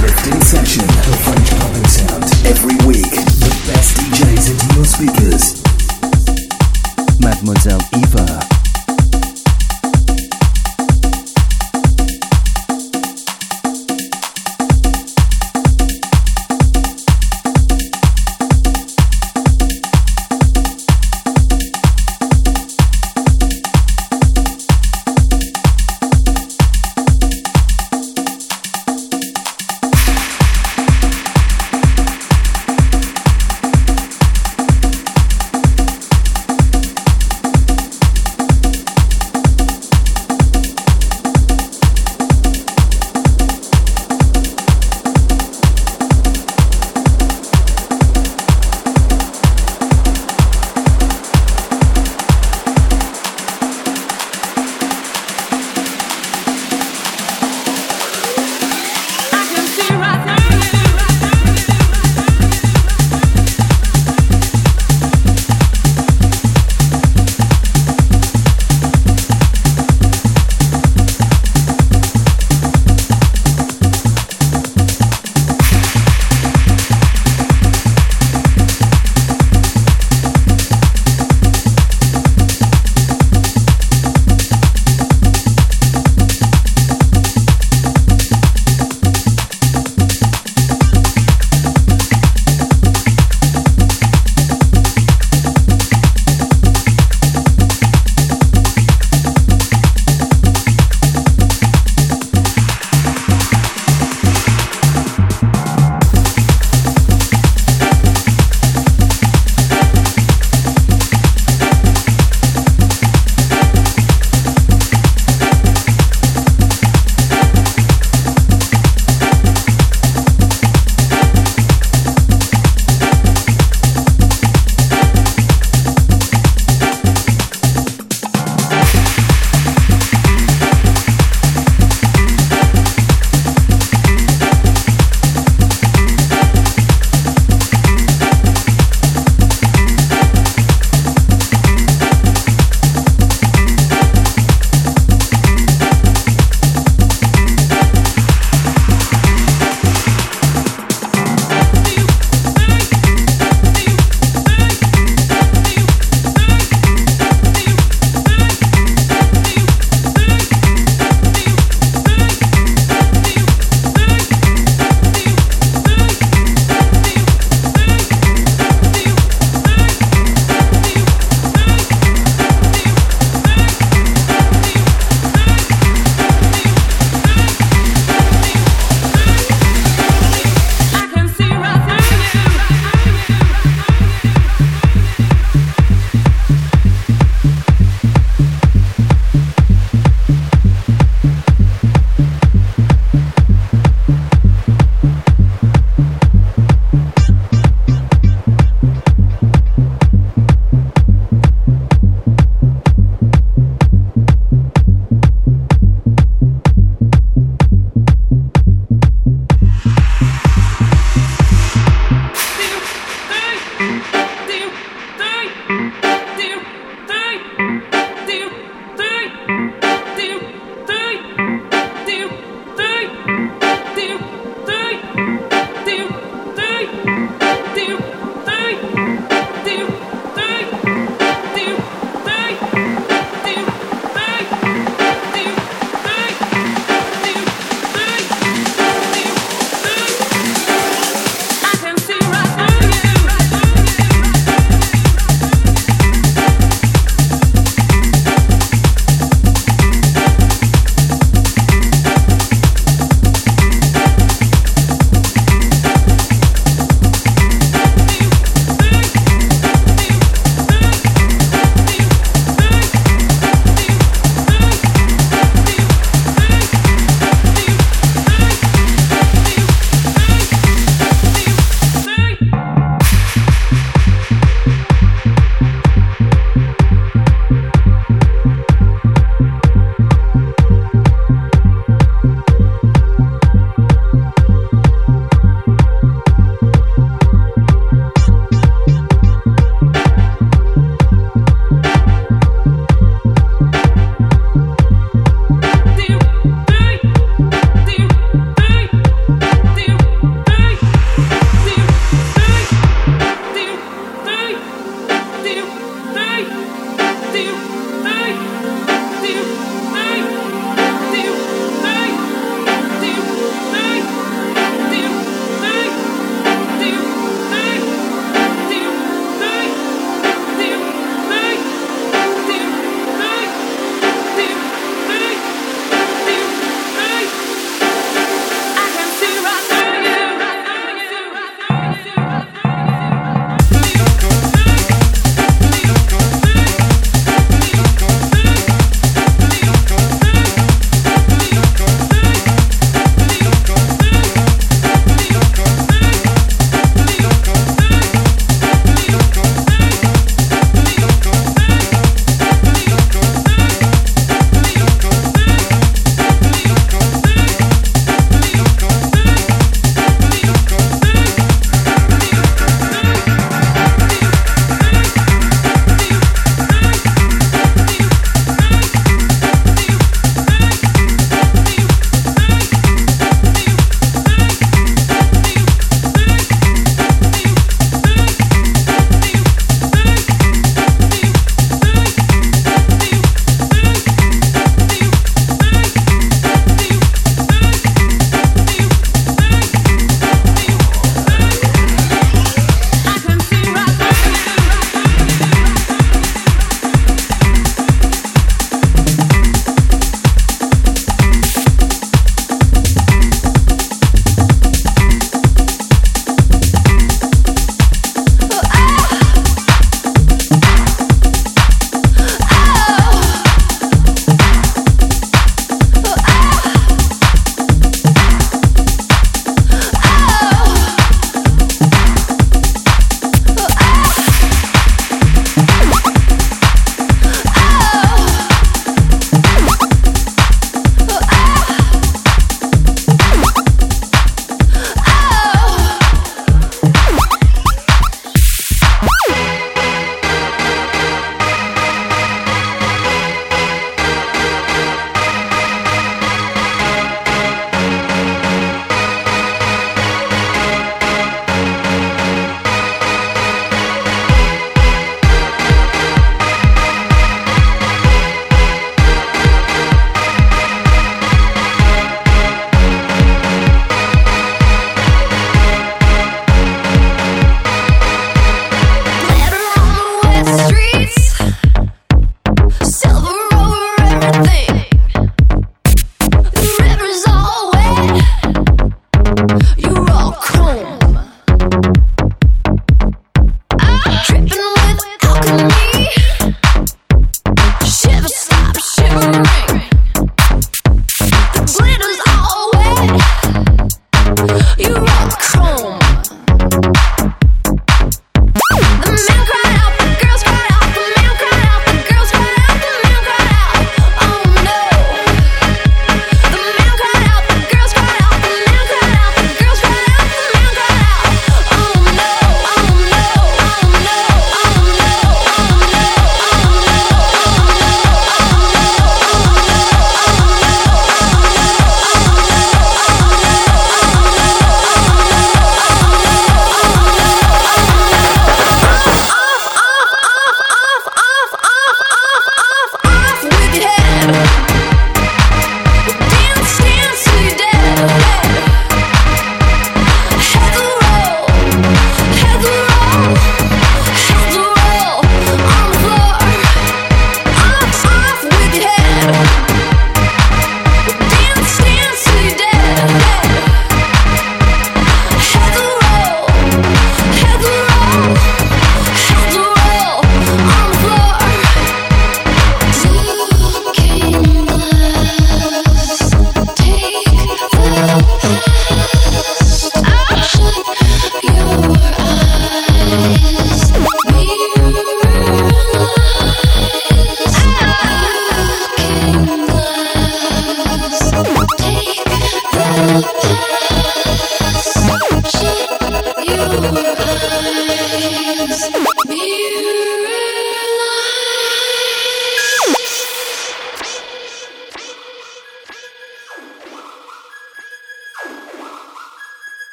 Uplifting session of French pumping sound. Every week, the best DJs into your speakers. Mademoiselle Eva.